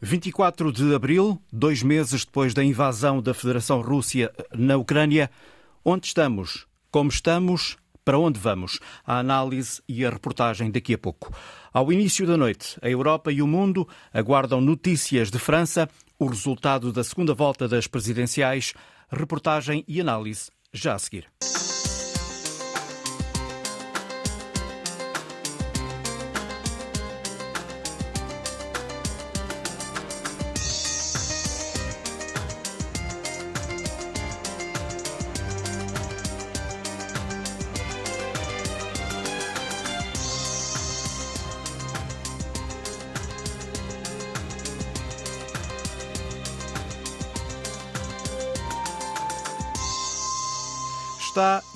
24 de abril, dois meses depois da invasão da Federação Rússia na Ucrânia, onde estamos? Como estamos? Para onde vamos? A análise e a reportagem daqui a pouco. Ao início da noite, a Europa e o mundo aguardam notícias de França, o resultado da segunda volta das presidenciais, reportagem e análise já a seguir.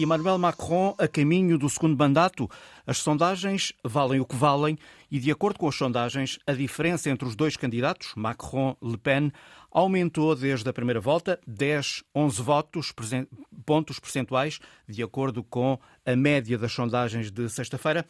Emmanuel Macron a caminho do segundo mandato? As sondagens valem o que valem e, de acordo com as sondagens, a diferença entre os dois candidatos, Macron-Le Pen, aumentou desde a primeira volta 10, 11 votos, pontos percentuais, de acordo com a média das sondagens de sexta-feira.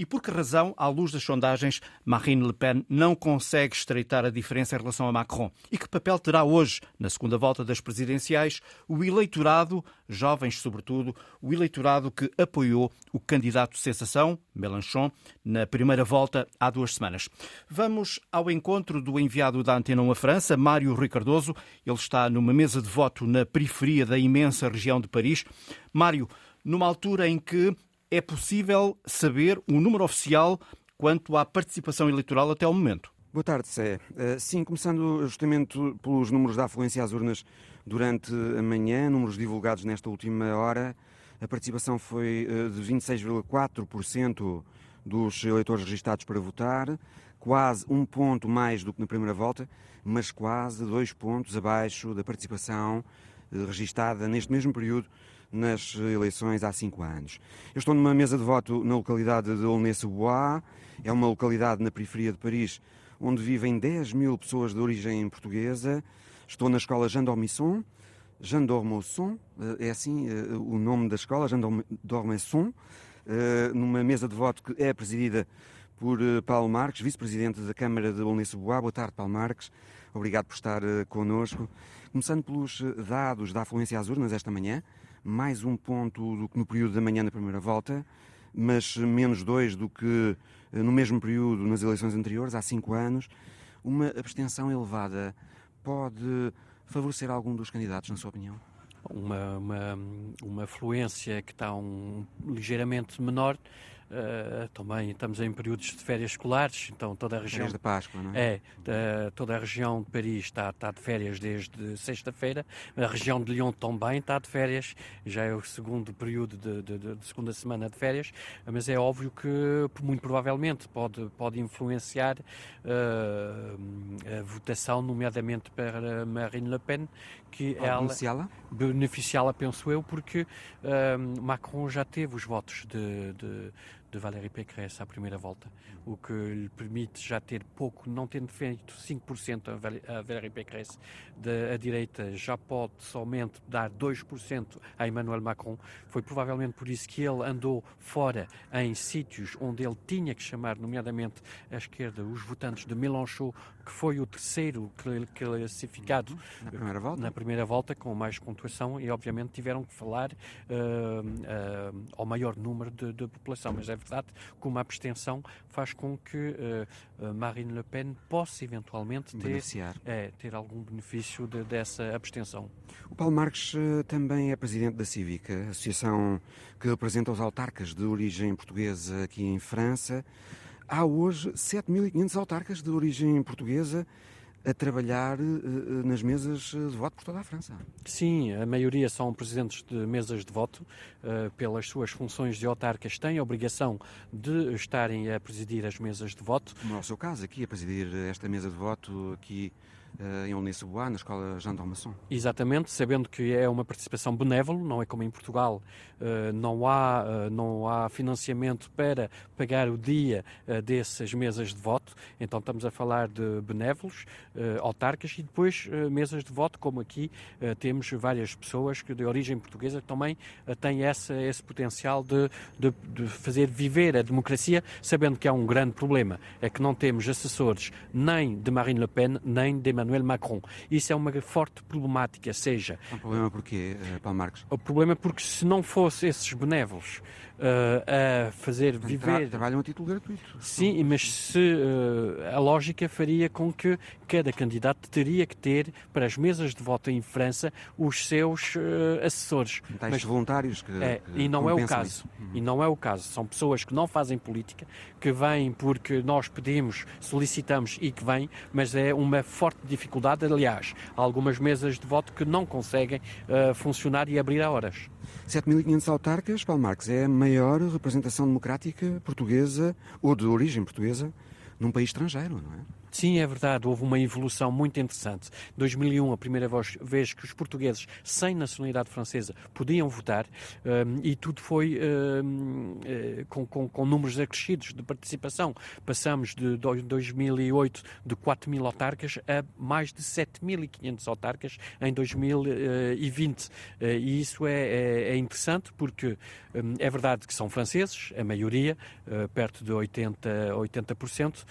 E por que razão, à luz das sondagens, Marine Le Pen não consegue estreitar a diferença em relação a Macron? E que papel terá hoje, na segunda volta das presidenciais, o eleitorado, jovens sobretudo, o eleitorado que apoiou o candidato sensação, Mélenchon, na primeira volta há duas semanas? Vamos ao encontro do enviado da Antena 1 à França, Mário Rui Cardoso. Ele está numa mesa de voto na periferia da imensa região de Paris. Mário, numa altura em que é possível saber o número oficial quanto à participação eleitoral até o momento? Boa tarde, Sé. Eh, sim, começando justamente pelos números da afluência às urnas durante a manhã, números divulgados nesta última hora, a participação foi eh, de 26,4% dos eleitores registados para votar, quase um ponto mais do que na primeira volta, mas quase dois pontos abaixo da participação eh, registada neste mesmo período nas eleições há cinco anos. Eu estou numa mesa de voto na localidade de Aulnay-sous-Bois, é uma localidade na periferia de Paris onde vivem 10 mil pessoas de origem portuguesa. Estou na escola Jean d'Ormisson, Jean d'Ormesson, eh, é assim eh, o nome da escola, Jean d'Ormesson, eh, numa mesa de voto que é presidida por Paulo Marques, vice-presidente da Câmara de Aulnay-sous-Bois. Boa tarde, Paulo Marques. Obrigado por estar connosco. Começando pelos dados da afluência às urnas esta manhã, mais um ponto do que no período da manhã na primeira volta, mas menos dois do que eh, no mesmo período nas eleições anteriores, há cinco anos. Uma abstenção elevada pode favorecer algum dos candidatos, na sua opinião? Uma, uma, uma fluência que está um, ligeiramente menor Uh, também estamos em períodos de férias escolares, então toda a região. Férias de Páscoa, não é? É, uh, toda a região de Paris está, está de férias desde sexta-feira, a região de Lyon também está de férias, já é o segundo período de, de, de, segunda semana de férias, mas é óbvio que muito provavelmente pode, pode influenciar uh, a votação, nomeadamente para Marine Le Pen, que ela beneficiá-la? Beneficiá-la, penso eu, porque Macron já teve os votos de, de de Valérie Pécresse à primeira volta, o que lhe permite já ter pouco, não tendo feito 5% a Valérie Pécresse, da direita já pode somente dar 2% a Emmanuel Macron. Foi provavelmente por isso que ele andou fora em sítios onde ele tinha que chamar, nomeadamente à esquerda, os votantes de Mélenchon, que foi o terceiro classificado na primeira volta, na primeira volta com mais pontuação e obviamente tiveram que falar uh, uh, ao maior número de, de população, mas é verdade que uma abstenção faz com que uh, Marine Le Pen possa eventualmente ter, é, ter algum benefício de, dessa abstenção. O Paulo Marques uh, também é presidente da Cívica, associação que representa os autarcas de origem portuguesa aqui em França. Há hoje 7.500 autarcas de origem portuguesa a trabalhar uh, nas mesas de voto por toda a França. Sim, a maioria são presidentes de mesas de voto, pelas suas funções de autarcas, têm a obrigação de estarem a presidir as mesas de voto. Como é seu caso, aqui a presidir esta mesa de voto aqui em Aulnay-sous-Bois, na escola Jean d'Ormesson. Exatamente, sabendo que é uma participação benévola, não é como em Portugal, uh, não, há, uh, não há financiamento para pagar o dia dessas mesas de voto, então estamos a falar de benévolos, autarcas e depois mesas de voto, como aqui temos várias pessoas que de origem portuguesa que também têm essa, esse potencial de, de, de fazer viver a democracia, sabendo que há um grande problema, é que não temos assessores nem de Marine Le Pen, nem de Emmanuel Macron. Isso é uma forte problemática, seja... É um problema porquê, eh, Paulo Marques? O problema é porque se não fosse esses benévolos uh, a fazer viver. Trabalham a título gratuito. Sim, mas se uh, a lógica faria com que cada candidato teria que ter para as mesas de voto em França os seus uh, assessores. Tais mas, voluntários que, é, que e não é o caso. Uhum. E não é o caso. São pessoas que não fazem política, que vêm porque nós pedimos, solicitamos e que vêm, mas é uma forte dificuldade. Aliás, há algumas mesas de voto que não conseguem uh, funcionar e abrir a horas. 7.500 autarcas, Paulo Marques, é a maior representação democrática portuguesa ou de origem portuguesa num país estrangeiro, não é? Sim, é verdade, houve uma evolução muito interessante. 2001, a primeira vez que os portugueses sem nacionalidade francesa podiam votar um, e tudo foi um, eh, com, com, com, números acrescidos de participação. Passamos de 2008 de 4 mil autarcas a mais de 7.500 autarcas em 2020. Eh, e isso é, é, é interessante porque um, é verdade que são franceses, a maioria, uh, perto de 80%, 80% uh,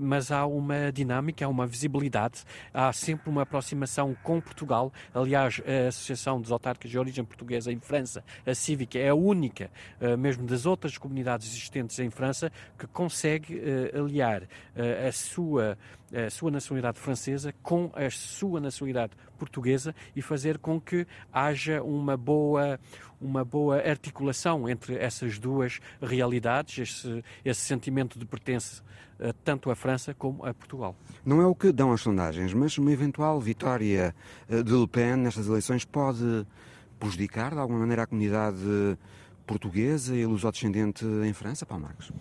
mas há uma uma dinâmica, há uma visibilidade, há sempre uma aproximação com Portugal. Aliás, a Associação dos Autarcas de Origem Portuguesa em França, a Cívica, é a única, eh, mesmo das outras comunidades existentes em França, que consegue eh, aliar eh, a sua a sua nacionalidade francesa com a sua nacionalidade portuguesa e fazer com que haja uma boa, uma boa articulação entre essas duas realidades, esse, esse sentimento de pertença eh, tanto à França como a Portugal. Não é o que dão as sondagens, mas uma eventual vitória eh, de Le Pen nestas eleições pode prejudicar de alguma maneira a comunidade portuguesa e luso-descendente em França, Paulo Marcos?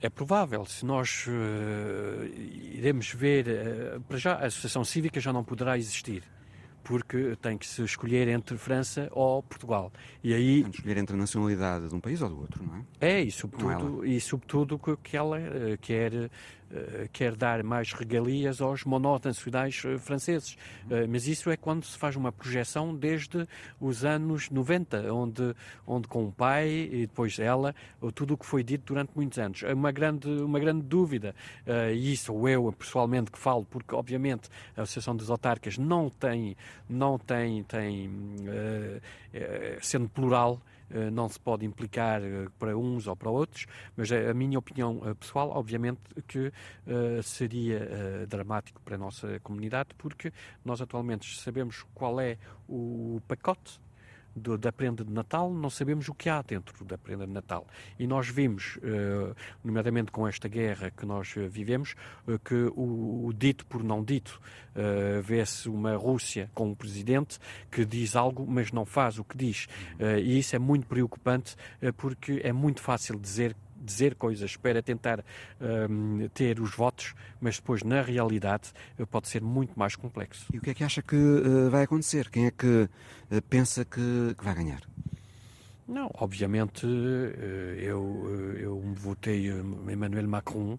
É provável, se nós uh, iremos ver, uh, para já a Associação Cívica já não poderá existir porque tem que se escolher entre França ou Portugal. E aí tem que escolher entre a nacionalidade de um país ou do outro, não é? É, e sobretudo, e sobretudo que ela uh, quer quer dar mais regalias aos mononacionais eh, franceses. Eh, mas isso é quando se faz uma projeção desde os anos 90, onde, onde com o pai e depois ela, tudo o que foi dito durante muitos anos. É uma grande, uma grande dúvida, e isso eu pessoalmente que falo, porque obviamente a Associação dos Autarcas não tem, não tem, tem sendo plural, eh, não se pode implicar eh, para uns ou para outros, mas a minha opinião eh, pessoal, obviamente, que seria dramático para a nossa comunidade, porque nós atualmente sabemos qual é o pacote do, da prenda de Natal, não sabemos o que há dentro da prenda de Natal. E nós vimos, uh, nomeadamente com esta guerra que nós uh, vivemos, uh, que o, o, dito por não dito, vê-se uma Rússia com um presidente que diz algo, mas não faz o que diz. e isso é muito preocupante, porque é muito fácil dizer dizer coisas para tentar um, ter os votos, mas depois, na realidade, eh, pode ser muito mais complexo. E o que é que acha que uh, vai acontecer? Quem é que uh, pensa que, que vai ganhar? Não, obviamente eu, eu votei Emmanuel Macron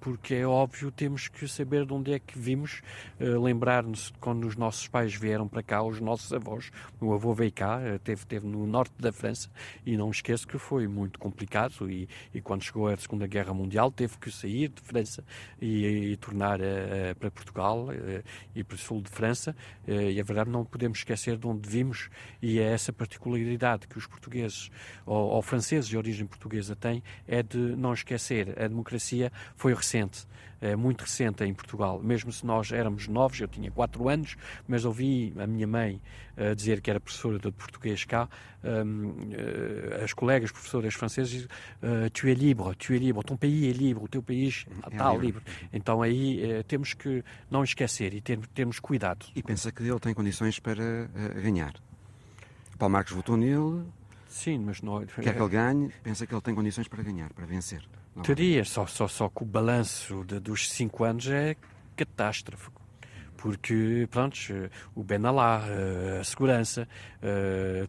porque é óbvio temos que saber de onde é que vimos, lembrar-nos de quando os nossos pais vieram para cá, os nossos avós, o avô veio cá, teve, teve no norte da França e não esqueço que foi muito complicado e, e quando chegou a Segunda Guerra Mundial teve que sair de França e, e tornar para Portugal e para o sul de França e a verdade não podemos esquecer de onde vimos e é essa particularidade que os portugueses ou, ou franceses de origem portuguesa têm é de não esquecer. A democracia foi recente é muito recente em Portugal. Mesmo se nós éramos novos, eu tinha 4 anos, mas ouvi a minha mãe uh, dizer que era professora de português cá, um, uh, as colegas professoras francesas, uh, tu es libre, tu es libre, ton pays é livre, o teu país é está livre. livre. Então aí temos que não esquecer e ter, termos cuidado. E pensa que ele tem condições para ganhar? Paulo Marcos votou nele. Sim, mas não. Quer que ele ganhe, pensa que ele tem condições para ganhar, para vencer. Teria, só, só, só que o balanço de, dos cinco anos é catástrofe. Porque, pronto, o Benalá, a segurança,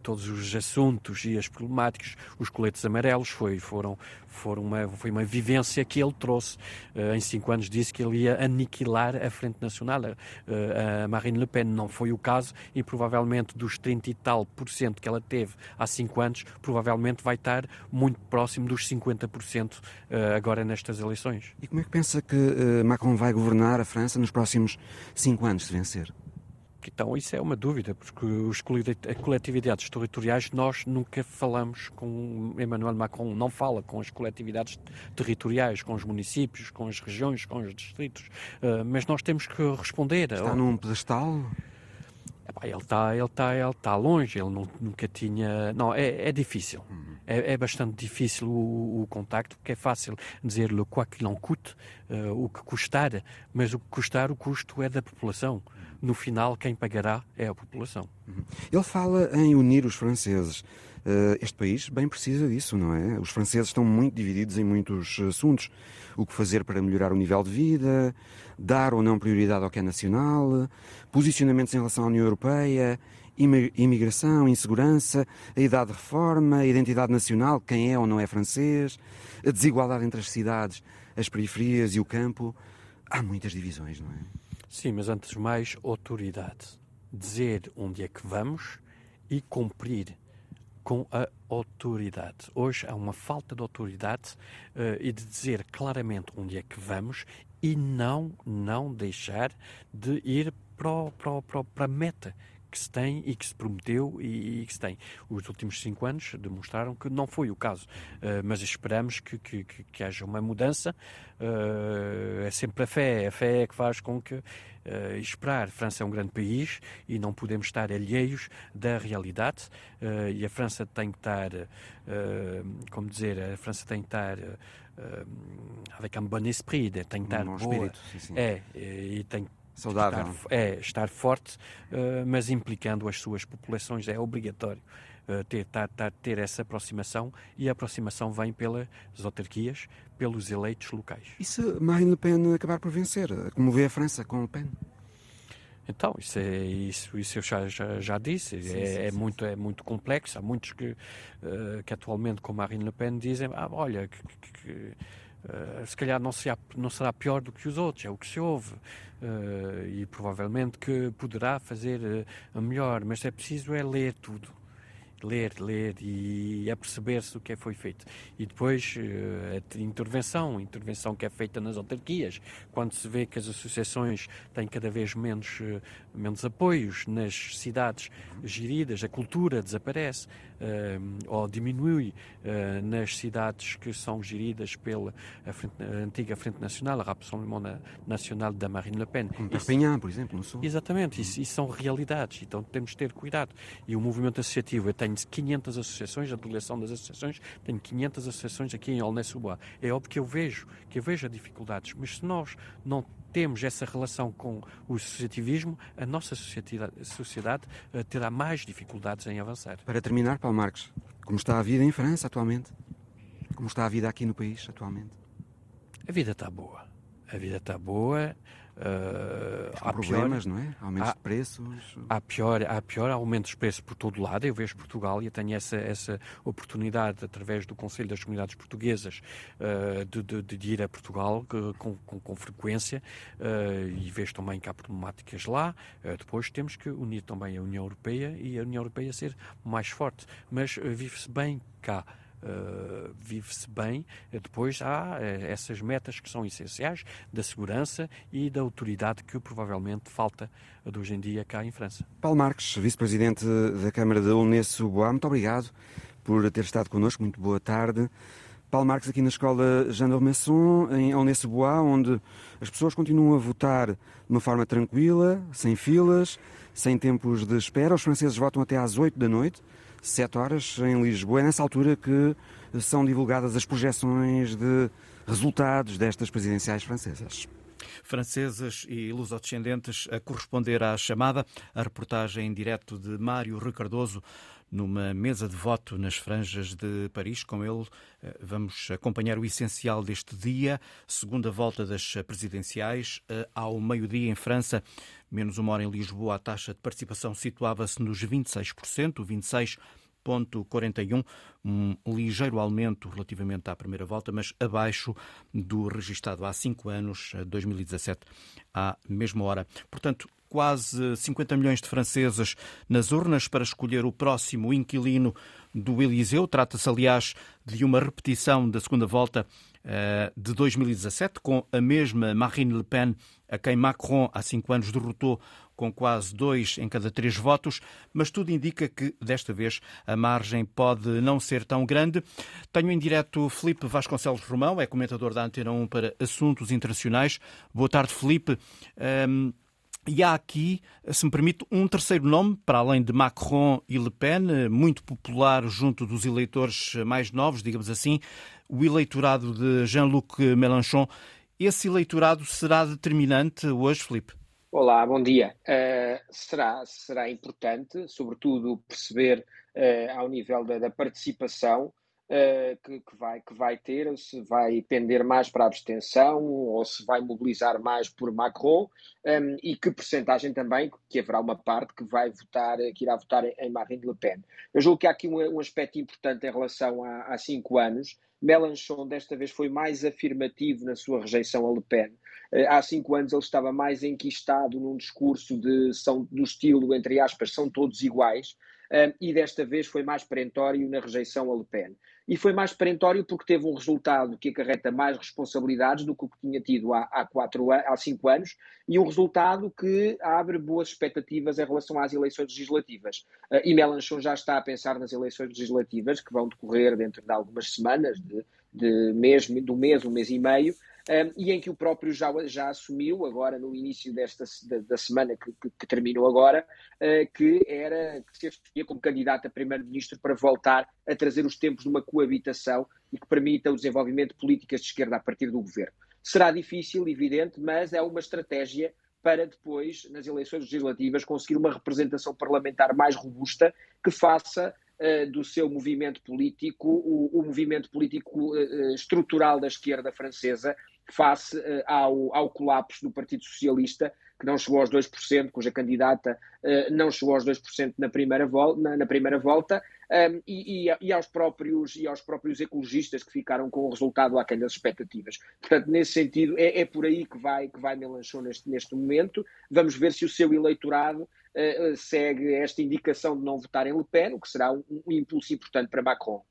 todos os assuntos e as problemáticas, os coletes amarelos, foi, foram, foram uma, foi uma vivência que ele trouxe. Uh, em cinco anos disse que ele ia aniquilar a Frente Nacional. Uh, a Marine Le Pen não foi o caso e provavelmente dos 30 e tal por cento que ela teve há cinco anos, provavelmente vai estar muito próximo dos 50% uh, agora nestas eleições. E como é que pensa que Macron vai governar a França nos próximos cinco anos, se vencer? Então, isso é uma dúvida, porque os coletividades territoriais, nós nunca falamos com Emmanuel Macron, não fala com as coletividades territoriais, com os municípios, com as regiões, com os distritos, uh, mas nós temos que responder. Está num pedestal? ele está ele tá, ele tá longe, ele não, nunca tinha. Não, é, é difícil. Uhum. É, é, bastante difícil o, o, contacto, porque é fácil dizer-lhe quoi qu'il en coûte, uh, o que custar, mas o que custar, o custo é da população. No final, quem pagará é a população. Uhum. Ele fala em unir os franceses. Uh, este país bem precisa disso, não é? Os franceses estão muito divididos em muitos assuntos. O que fazer para melhorar o nível de vida, dar ou não prioridade ao que é nacional, posicionamentos em relação à União Europeia, imigração, insegurança, a idade de reforma, a identidade nacional, quem é ou não é francês, a desigualdade entre as cidades, as periferias e o campo. Há muitas divisões, não é? Sim, mas antes de mais, autoridade. Dizer onde é que vamos e cumprir com a autoridade. Hoje há uma falta de autoridade uh, e de dizer claramente onde é que vamos e não, não deixar de ir para, para, para a meta que se tem e que se prometeu e, e, que se tem. Os últimos cinco anos demonstraram que não foi o caso, uh, mas esperamos que, que, que, que, haja uma mudança. Uh, é sempre a fé, a fé é que faz com que uh, esperar. França é um grande país e não podemos estar alheios da realidade e a França tem que estar, como dizer, a França tem que estar avec un bon esprit, tem que estar um boa. Espírito, sim, sim. É, e tem que Saudável. Estar, é, estar forte, uh, mas implicando as suas populações. É obrigatório uh, ter, tar, tar, ter essa aproximação e a aproximação vem pelas autarquias, pelos eleitos locais. E se Marine Le Pen acabar por vencer? Como vê a França com Le Pen? Então, isso, é, isso, isso eu já, já, já disse, sim, é, sim, é sim, muito, é muito complexo. Há muitos que, uh, que atualmente, com Marine Le Pen, dizem: ah, olha, que, que, que Uh, se calhar não será, não será pior do que os outros, é o que se ouve. Uh, e provavelmente que poderá fazer uh, melhor, mas é preciso é ler tudo ler, ler e aperceber-se do que foi feito. E depois a intervenção, intervenção que é feita nas autarquias, quando se vê que as associações têm cada vez menos, menos apoios nas cidades geridas, a cultura desaparece, ou diminui uh, nas cidades que são geridas pela frente, antiga Frente Nacional, a Rassemblement Nacional da Marine Le Pen. Como Perpignan, por exemplo, no Sul. Exatamente, isso, isso, são realidades, então temos de ter cuidado. E o movimento associativo, eu tenho 500 associações, a delegação das associações, tenho 500 associações aqui em Aulnay-sous-Bois. É óbvio que eu vejo, que eu vejo as dificuldades, mas se nós não temos essa relação com o associativismo, a nossa sociedade, sociedade uh, terá mais dificuldades em avançar. Para terminar, Paulo Marques, como está a vida em França atualmente? Como está a vida aqui no país atualmente? A vida está boa. A vida está boa. Uh, há problemas, pior, não é? Aumentos há, de preços. Há pior, há pior aumentos de preços por todo lado. Eu vejo Portugal e tenho essa, essa oportunidade, através do Conselho das Comunidades Portuguesas, uh, de, de, de, ir a Portugal uh, com, com, com, frequência e vejo também que há problemáticas lá. depois temos que unir também a União Europeia e a União Europeia ser mais forte. Mas vive-se bem cá. Uh, vive-se bem. Depois há uh, essas metas que são essenciais da segurança e da autoridade que provavelmente falta de hoje em dia cá em França. Paulo Marques, vice-presidente da Câmara de Aulnay-sous-Bois, muito obrigado por ter estado connosco. Muito boa tarde. Paulo Marques aqui na Escola Jean d'Ormesson, em Aulnay-sous-Bois, onde as pessoas continuam a votar de uma forma tranquila, sem filas, sem tempos de espera. Os franceses votam até às 8 da noite. 7 horas em Lisboa. É nessa altura que são divulgadas as projeções de resultados destas presidenciais francesas. Franceses e lusodescendentes a corresponder à chamada, a reportagem em direto de Mário Ricardoso numa mesa de voto nas franjas de Paris. Com ele eh, vamos acompanhar o essencial deste dia, segunda volta das presidenciais, eh, ao meio-dia em França, menos uma hora em Lisboa, a taxa de participação situava-se nos 26%, 26 0,41, um ligeiro aumento relativamente à primeira volta, mas abaixo do registado há cinco anos, 2017, à mesma hora. Portanto, quase 50 milhões de franceses nas urnas para escolher o próximo inquilino do Eliseu. Trata-se, aliás, de uma repetição da segunda volta uh, de 2017, com a mesma Marine Le Pen, a quem Macron há cinco anos derrotou com quase dois em cada três votos, mas tudo indica que, desta vez, a margem pode não ser tão grande. Tenho em direto Felipe Vasconcelos Romão, é comentador da Antena 1 para Assuntos Internacionais. Boa tarde, Felipe. Um, e há aqui, se me permite, um terceiro nome, para além de Macron e Le Pen, muito popular junto dos eleitores mais novos, digamos assim, o eleitorado de Jean-Luc Mélenchon. Esse eleitorado será determinante hoje, Felipe? Olá, bom dia. Uh, será, será importante, sobretudo, perceber uh, ao nível da, da participação uh, que, que, vai, que vai ter, se vai pender mais para a abstenção ou se vai mobilizar mais por Macron um, e que percentagem também, que haverá uma parte que vai votar, que irá votar em Marine Le Pen. Eu julgo que há aqui um, um aspecto importante em relação a, a cinco anos. Mélenchon desta vez foi mais afirmativo na sua rejeição a Le Pen. Eh, há cinco anos ele estava mais enquistado num discurso de, são, do estilo, entre aspas, são todos iguais, um, e desta vez foi mais perentório na rejeição a Le Pen. E foi mais perentório porque teve um resultado que acarreta mais responsabilidades do que o que tinha tido há, há, quatro, há cinco anos, e um resultado que abre boas expectativas em relação às eleições legislativas. Uh, e Mélenchon já está a pensar nas eleições legislativas, que vão decorrer dentro de algumas semanas, de, de mês, do mês, um mês e meio, e em que o próprio já, já assumiu, agora no início desta da, da semana que, que, que, terminou agora, uh, que era que se escolhia como candidato a primeiro-ministro para voltar a trazer os tempos de uma coabitação e que permita o desenvolvimento de políticas de esquerda a partir do governo. Será difícil, evidente, mas é uma estratégia para depois, nas eleições legislativas, conseguir uma representação parlamentar mais robusta que faça uh, do seu movimento político o, o movimento político uh, estrutural da esquerda francesa face uh, ao, ao colapso do Partido Socialista, que não chegou aos 2%, cuja candidata uh, não chegou aos 2% na primeira, vol na, na primeira volta, um, ehm, e, e, e, aos próprios, e aos próprios ecologistas que ficaram com o resultado àquém das expectativas. Portanto, nesse sentido, é, é por aí que vai, que vai Melanchon neste, neste momento. Vamos ver se o seu eleitorado uh, segue esta indicação de não votar em Le Pen, o que será um, um impulso importante para Macron.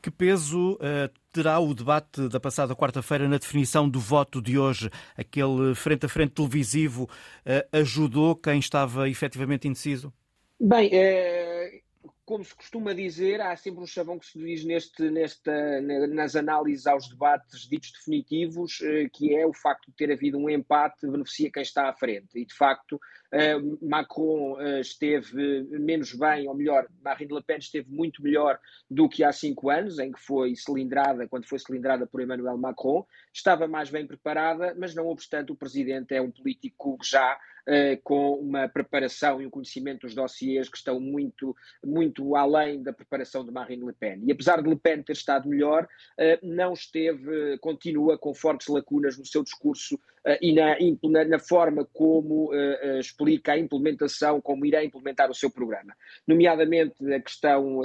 Que peso uh, terá o debate da passada quarta-feira na definição do voto de hoje? Aquele frente a frente televisivo uh, ajudou quem estava efetivamente indeciso? Bem, é, como se costuma dizer, há sempre um chavão que se diz neste, nesta, nas análises aos debates ditos definitivos, que é o facto de ter havido um empate beneficia quem está à frente. E, de facto, Macron eh, esteve menos bem, ou melhor, Marine Le Pen esteve muito melhor do que há cinco anos, em que foi cilindrada, quando foi cilindrada por Emmanuel Macron. Estava mais bem preparada, mas, não obstante, o presidente é um político já uh, com uma preparação e um conhecimento dos dossiês que estão muito, muito além da preparação de Marine Le Pen. E apesar de Le Pen ter estado melhor, uh, não esteve, continua com fortes lacunas no seu discurso uh, e na, na, na, forma como explica a implementação, como irá implementar o seu programa. Nomeadamente a questão,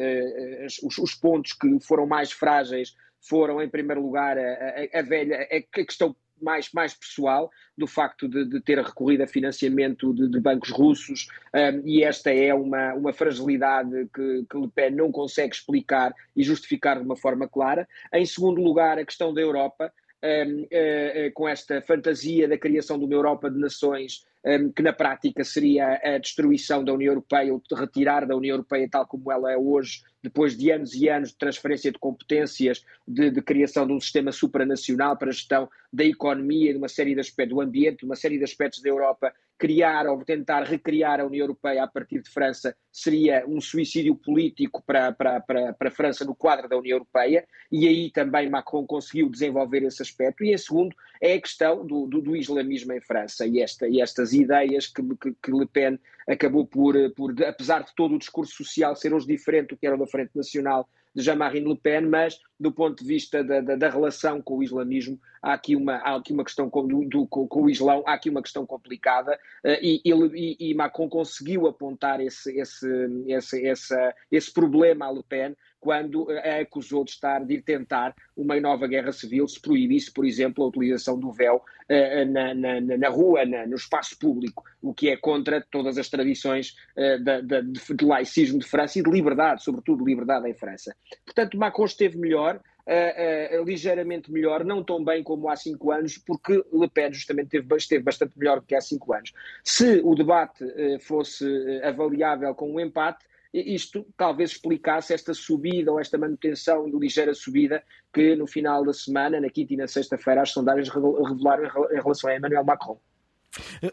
os, os pontos que foram mais frágeis foram, em primeiro lugar, a, a, a velha a questão mais, mais pessoal do facto de, de ter recorrido a financiamento de, de bancos russos um, e esta é uma, uma fragilidade que, que Le Pen não consegue explicar e justificar de uma forma clara. Em segundo lugar, a questão da Europa, um, uh, uh, com esta fantasia da criação de uma Europa de nações, um, que na prática seria a destruição da União Europeia, ou retirar da União Europeia tal como ela é hoje depois de anos e anos de transferência de competências, de, de criação de um sistema supranacional para a gestão da economia, de uma série de aspectos, do ambiente, de uma série de aspectos da Europa, criar ou tentar recriar a União Europeia a partir de França seria um suicídio político para, para, para, para a França no quadro da União Europeia, e aí também Macron conseguiu desenvolver esse aspecto. E em segundo, é a questão do, do, do islamismo em França e, esta, e estas ideias que, que, que, Le Pen acabou por, por, apesar de todo o discurso social ser hoje diferente do que era da Frente Nacional de Jean-Marie Le Pen, mas do ponto de vista da, da, da, relação com o islamismo, há aqui uma, há aqui uma questão com, do, com, com o Islão, há aqui uma questão complicada uh, e, e, e, Macron conseguiu apontar esse, esse, esse, esse, esse problema a Le Pen quando a acusou de estar, de tentar uma nova guerra civil se proibisse, por exemplo, a utilização do véu uh, na, na, na, rua, na, no espaço público, o que é contra todas as tradições uh, de, de, de, laicismo de França e de liberdade, sobretudo liberdade em França. Portanto, Macron esteve melhor, uh, ligeiramente melhor, não tão bem como há cinco anos, porque Le Pen justamente esteve, esteve bastante melhor do que há cinco anos. Se o debate fosse avaliável com um empate, isto talvez explicasse esta subida ou esta manutenção de ligeira subida que no final da semana, na quinta e na sexta-feira, as sondagens revelaram em relação a Emmanuel Macron.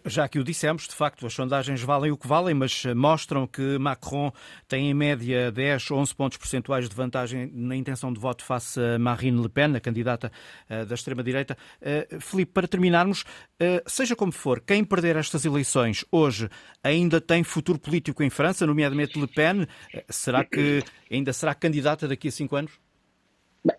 Já que o dissemos, de facto, as sondagens valem o que valem, mas mostram que Macron tem em média 10 ou 11 pontos percentuais de vantagem na intenção de voto face a Marine Le Pen, a candidata eh, da extrema-direita. Eh, Filipe, para terminarmos, eh, seja como for, quem perder estas eleições hoje ainda tem futuro político em França, nomeadamente Le Pen? Será que ainda será candidata daqui a cinco anos?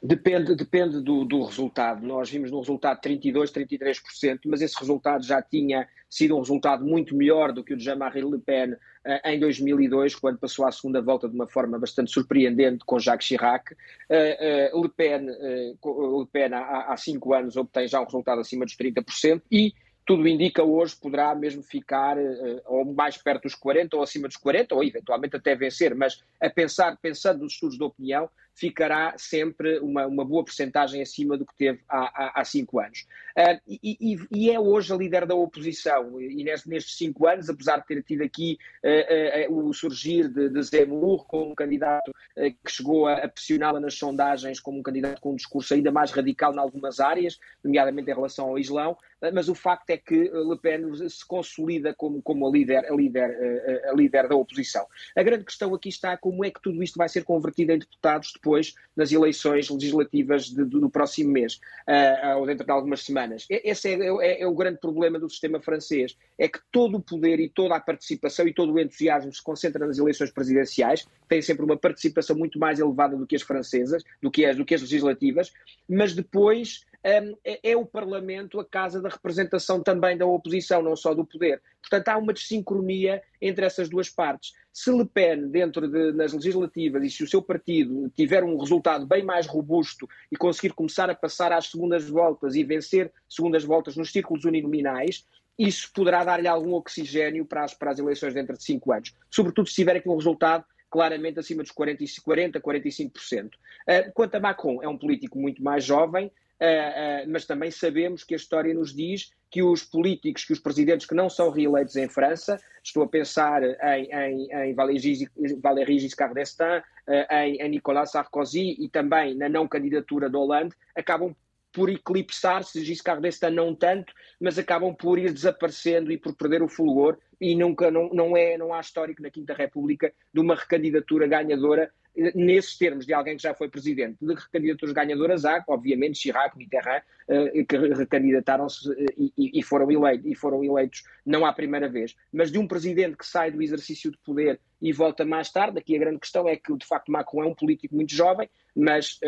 Depende depende do, do, resultado. Nós vimos no resultado 32, 33%, mas esse resultado já tinha sido um resultado muito melhor do que o de Jean-Marie Le Pen uh, em 2002, quando passou à segunda volta de uma forma bastante surpreendente com Jacques Chirac. Uh, uh, Le Pen, Le Pen há, há cinco anos obtém já um resultado acima dos 30% e tudo indica hoje poderá mesmo ficar uh, ou mais perto dos 40 ou acima dos 40 ou eventualmente até vencer, mas a pensar, pensando nos estudos de opinião, ficará sempre uma, uma boa porcentagem acima do que teve há, há, há cinco anos. Uh, e, e, e, é hoje a líder da oposição, e nestes cinco anos, apesar de ter tido aqui uh, uh, o surgir de, de Zemmour como um candidato que chegou a, a pressioná-la nas sondagens como um candidato com um discurso ainda mais radical em algumas áreas, nomeadamente em relação ao Islão, mas o facto é que Le Pen se consolida como, como a, líder, a, líder, a líder da oposição. A grande questão aqui está como é que tudo isto vai ser convertido em deputados depois depois nas eleições legislativas de, do, próximo mês, uh, ou dentro de algumas semanas. Esse é, é, é, o grande problema do sistema francês, é que todo o poder e toda a participação e todo o entusiasmo se concentra nas eleições presidenciais, tem sempre uma participação muito mais elevada do que as francesas, do que as, do que as legislativas, mas depois é, é, o Parlamento a casa da representação também da oposição, não só do poder. Portanto, há uma desincronia entre essas duas partes. Se Le Pen, dentro de, nas legislativas, e se o seu partido tiver um resultado bem mais robusto e conseguir começar a passar às segundas voltas e vencer segundas voltas nos círculos uninominais, isso poderá dar-lhe algum oxigênio para as, para as eleições dentro de cinco anos. Sobretudo se tiver aqui um resultado claramente acima dos 40, 40 45%. Uh, quanto a Macron, é um político muito mais jovem, Uh, uh, mas também sabemos que a história nos diz que os políticos, que os presidentes que não são reeleitos em França, estou a pensar em, em, em Valéry Giscard d'Estaing, uh, em, em Nicolas Sarkozy e também na não candidatura de Hollande, acabam por eclipsar-se, Giscard d'Estaing não tanto, mas acabam por ir desaparecendo e por perder o fulgor e nunca não, não é não há histórico na Quinta República de uma recandidatura ganhadora nesses termos de alguém que já foi presidente. De recandidaturas ganhadoras há, obviamente, Chirac, Mitterrand, uh, que recandidataram-se uh, e, foram eleitos, e foram eleitos não à primeira vez. Mas de um presidente que sai do exercício de poder e volta mais tarde, aqui a grande questão é que, de facto, Macron é um político muito jovem, mas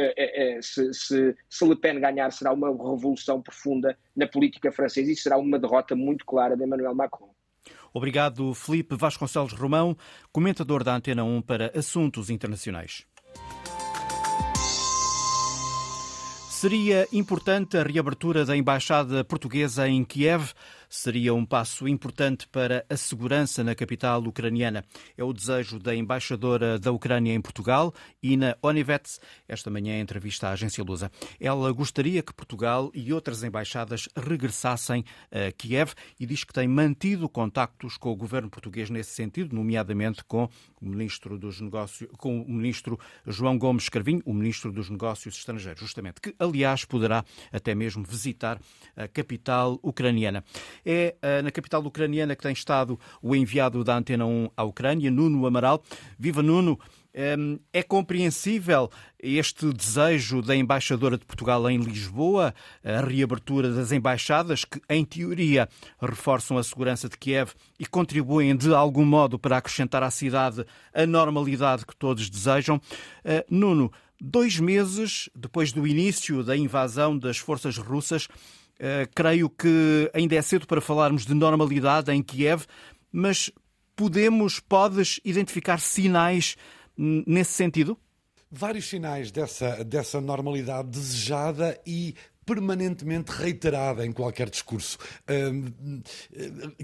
se, se, se Le Pen ganhar será uma revolução profunda na política francesa e será uma derrota muito clara de Emmanuel Macron. Obrigado, Felipe Vasconcelos Romão, comentador da Antena 1 para Assuntos Internacionais. Seria importante a reabertura da embaixada portuguesa em Kiev seria um passo importante para a segurança na capital ucraniana. É o desejo da embaixadora da Ucrânia em Portugal, Ina Onivets, esta manhã em entrevista à agência Lusa. Ela gostaria que Portugal e outras embaixadas regressassem a Kiev e diz que tem mantido contactos com o governo português nesse sentido, nomeadamente com o ministro dos Negócios, com o ministro João Gomes Carvinho, o ministro dos Negócios Estrangeiros, justamente, que aliás poderá até mesmo visitar a capital ucraniana. É eh, na capital ucraniana que tem estado o enviado da Antena 1 à Ucrânia, Nuno Amaral. Viva Nuno! Ehm, é compreensível este desejo da embaixadora de Portugal em Lisboa, a reabertura das embaixadas, que, em teoria, reforçam a segurança de Kiev e contribuem de algum modo para acrescentar à cidade a normalidade que todos desejam. Eh, Nuno, dois meses depois do início da invasão das forças russas, creio que ainda é cedo para falarmos de normalidade em Kiev, mas podemos, podes identificar sinais nesse sentido? Vários sinais dessa, dessa normalidade desejada e permanentemente reiterada em qualquer discurso.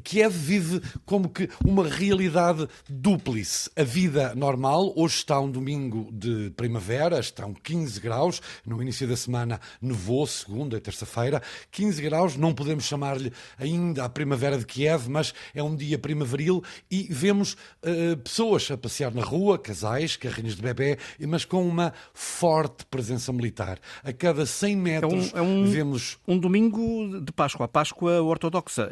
Kiev vive como que uma realidade dúplice. A vida normal, hoje está um domingo de primavera, estão 15 graus, no início da semana nevou, segunda e terça-feira, 15 graus, não podemos chamar-lhe ainda a primavera de Kiev, mas é um dia primaveril e vemos uh, pessoas a passear na rua, casais, carrinhos de bebê, mas com uma forte presença militar. A cada 100 metros... É um, é um, vemos... um domingo de Páscoa, a Páscoa ortodoxa.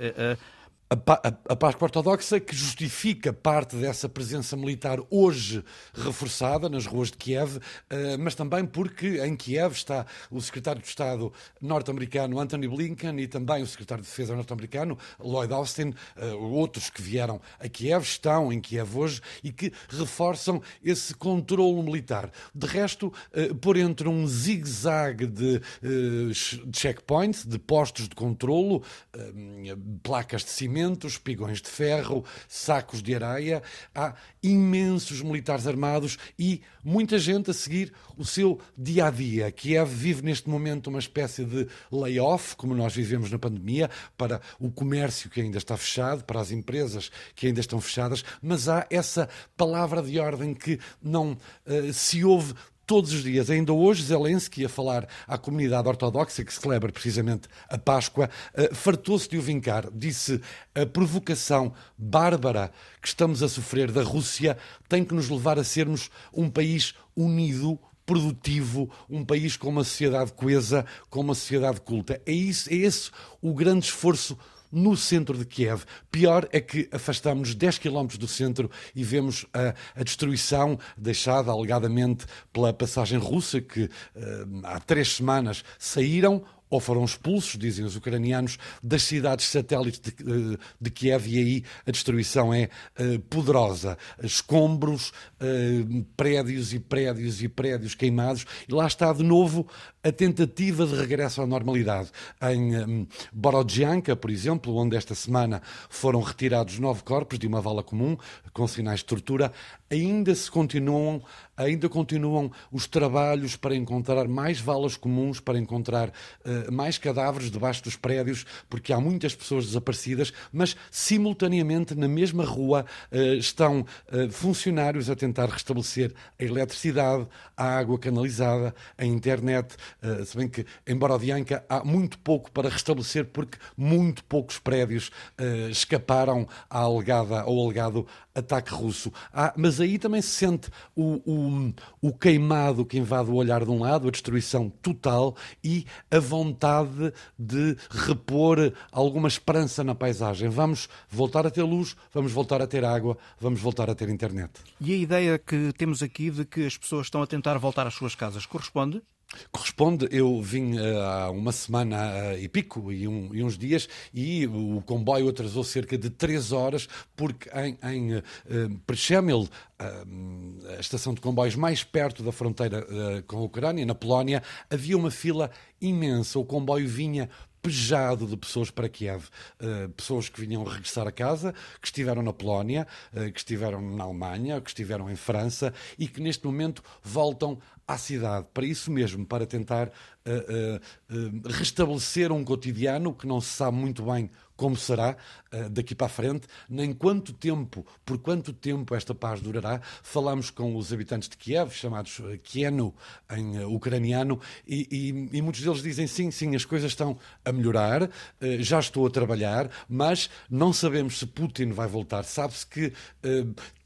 A, Páscoa Ortodoxa que justifica parte dessa presença militar hoje reforçada nas ruas de Kiev, eh, mas também porque em Kiev está o secretário de Estado norte-americano Anthony Blinken e também o secretário de Defesa norte-americano Lloyd Austin, eh, outros que vieram a Kiev, estão em Kiev hoje e que reforçam esse controle militar. De resto, eh, por entre um zigue-zague de checkpoints, de postos de controlo, placas de cimento, cimentos, pigões de ferro, sacos de areia. Há imensos militares armados e muita gente a seguir o seu dia a dia. Kiev vive neste momento uma espécie de layoff, como nós vivemos na pandemia, para o comércio que ainda está fechado, para as empresas que ainda estão fechadas, mas há essa palavra de ordem que não uh, se ouve todos os dias. Ainda hoje, Zelensky, a falar à comunidade ortodoxa, que celebra precisamente a Páscoa, uh, fartou-se de o vincar. Disse a provocação bárbara que estamos a sofrer da Rússia tem que nos levar a sermos um país unido, produtivo, um país com uma sociedade coesa, com uma sociedade culta. É, isso, é esse o grande esforço no centro de Kiev. Pior é que afastamos 10 quilómetros do centro e vemos a, a, destruição deixada alegadamente pela passagem russa, que uh, há três semanas saíram ou foram expulsos, dizem os ucranianos, das cidades satélites de, eh, de Kiev e aí a destruição é uh, poderosa. Escombros, uh, prédios e prédios e prédios queimados e lá está de novo a tentativa de regresso à normalidade. Em um, por exemplo, onde esta semana foram retirados nove corpos de uma vala comum com sinais de tortura, ainda se continuam, ainda continuam os trabalhos para encontrar mais valas comuns, para encontrar uh, mais cadáveres debaixo dos prédios, porque há muitas pessoas desaparecidas, mas simultaneamente na mesma rua uh, estão uh, funcionários a tentar restabelecer a eletricidade, a água canalizada, a internet, se bem que em Borodianka há muito pouco para restabelecer, porque muito poucos prédios escaparam à alegada, ao alegado ataque russo. Mas aí também se sente o, o, o, queimado que invade o olhar de um lado, a destruição total e a vontade de repor alguma esperança na paisagem. Vamos voltar a ter luz, vamos voltar a ter água, vamos voltar a ter internet. E a ideia que temos aqui de que as pessoas estão a tentar voltar às suas casas corresponde? Corresponde, eu vim uh, há uma semana uh, e pico e, um, e, uns dias e o comboio atrasou cerca de três horas porque em, em uh, a estação de comboios mais perto da fronteira com a Ucrânia, na Polónia, havia uma fila imensa. O comboio vinha pejado de pessoas para Kiev. Uh, pessoas que vinham regressar a casa, que estiveram na Polónia, uh, que estiveram na Alemanha, que estiveram em França e que neste momento voltam à cidade, para isso mesmo, para tentar uh, restabelecer um cotidiano que não se sabe muito bem como será uh, daqui para a frente, nem quanto tempo, por quanto tempo esta paz durará. Falamos com os habitantes de Kiev, chamados Kienu em uh, ucraniano, e, e, e, muitos deles dizem sim, sim, as coisas estão a melhorar, já estou a trabalhar, mas não sabemos se Putin vai voltar. Sabe-se que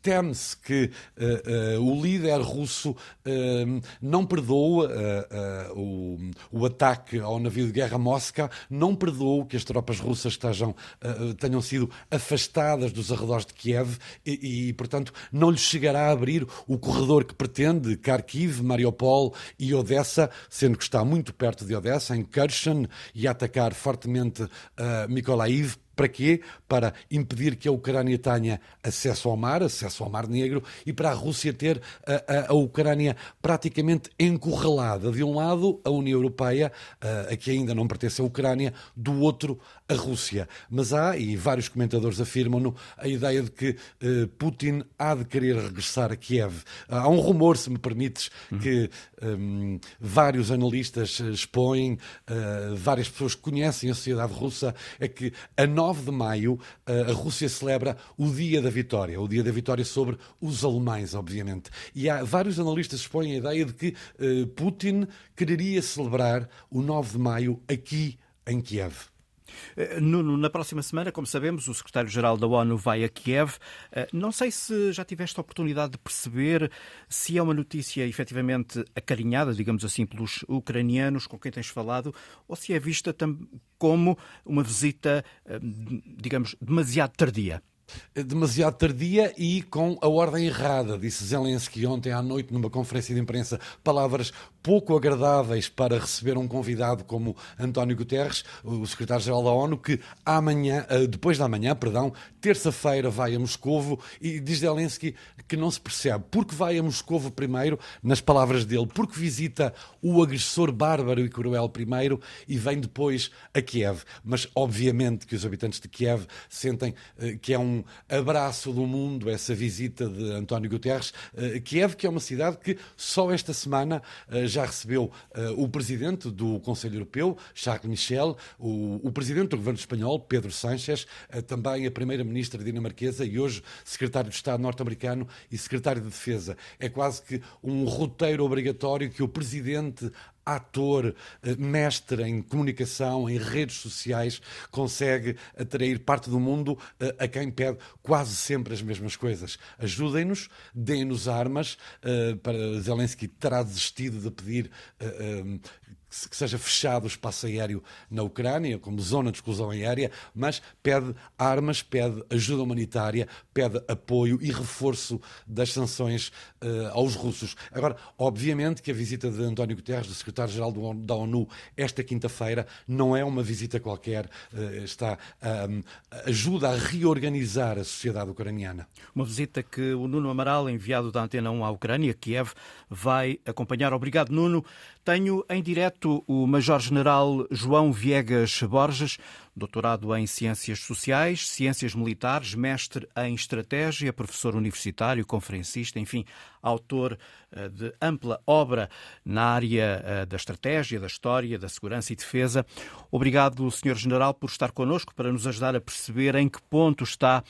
teme-se que uh, uh, o líder russo uh, não perdoa o, o, ataque ao navio de guerra Mosca, não perdoa que as tropas russas estejam, tenham sido afastadas dos arredores de Kiev e, e, portanto, não lhes chegará a abrir o corredor que pretende Kharkiv, Mariupol e Odessa, sendo que está muito perto de Odessa, em Kherson, e a atacar fortemente Mykolaiv para quê? Para impedir que a Ucrânia tenha acesso ao mar, acesso ao Mar Negro, e para a Rússia ter a, a, a Ucrânia praticamente encurralada. De um lado, a União Europeia, a, a que ainda não pertence à Ucrânia, do outro, a Rússia. Mas há, e vários comentadores afirmam-no, a ideia de que uh, Putin há de querer regressar a Kiev. Há um rumor, se me permites, uhum. que um, vários analistas expõem, uh, várias pessoas que conhecem a sociedade russa, é que a nova 9 de maio, eh, a Rússia celebra o Dia da Vitória, o Dia da Vitória sobre os alemães, obviamente. E há vários analistas que expõem a ideia de que uh, Putin quereria celebrar o 9 de maio aqui em Kiev. Eh, Nuno, na próxima semana, como sabemos, o secretário-geral da ONU vai a Kiev. Não sei se já tiveste a oportunidade de perceber se é uma notícia efetivamente acarinhada, digamos assim, pelos ucranianos com quem tens falado, ou se é vista como uma visita, eh, digamos, demasiado tardia demasiado tardia e com a ordem errada, disse Zelensky ontem à noite numa conferência de imprensa. Palavras pouco agradáveis para receber um convidado como António Guterres, o secretário-geral da ONU, que amanhã, eh, depois da manhã, perdão, terça-feira vai a Moscovo e diz Zelensky que não se percebe porque vai a Moscovo primeiro, nas palavras dele, porque visita o agressor bárbaro e cruel primeiro e vem depois a Kiev. Mas obviamente que os habitantes de Kiev sentem eh, que é um abraço do mundo essa visita de António Guterres. Uh, Kiev, que é uma cidade que só esta semana uh, já recebeu uh, o presidente do Conselho Europeu, Charles Michel, o, o presidente do governo espanhol, Pedro Sánchez, também a primeira-ministra dinamarquesa e hoje secretário de Estado norte-americano e secretário de Defesa. É quase que um roteiro obrigatório que o presidente ator, eh, mestre em comunicação, em redes sociais, consegue atrair parte do mundo eh, a quem pede quase sempre as mesmas coisas. Ajudem-nos, deem-nos armas. Eh, para Zelensky terá desistido de pedir que seja fechado o espaço aéreo na Ucrânia, como zona de exclusão aérea, mas pede armas, pede ajuda humanitária, pede apoio e reforço das sanções uh, aos russos. Agora, obviamente que a visita de António Guterres, do secretário-geral da ONU, esta quinta-feira, não é uma visita qualquer, uh, está um, ajuda a reorganizar a sociedade ucraniana. Uma visita que o Nuno Amaral, enviado da Antena 1 à Ucrânia, Kiev, vai acompanhar. Obrigado, Nuno. Tenho em direto o Major-General João Viegas Borges, doutorado em Ciências Sociais, Ciências Militares, mestre em Estratégia, professor universitário, conferencista, enfim, autor eh, de ampla obra na área eh, da estratégia, da história, da segurança e defesa. Obrigado, Sr. General, por estar connosco para nos ajudar a perceber em que ponto está,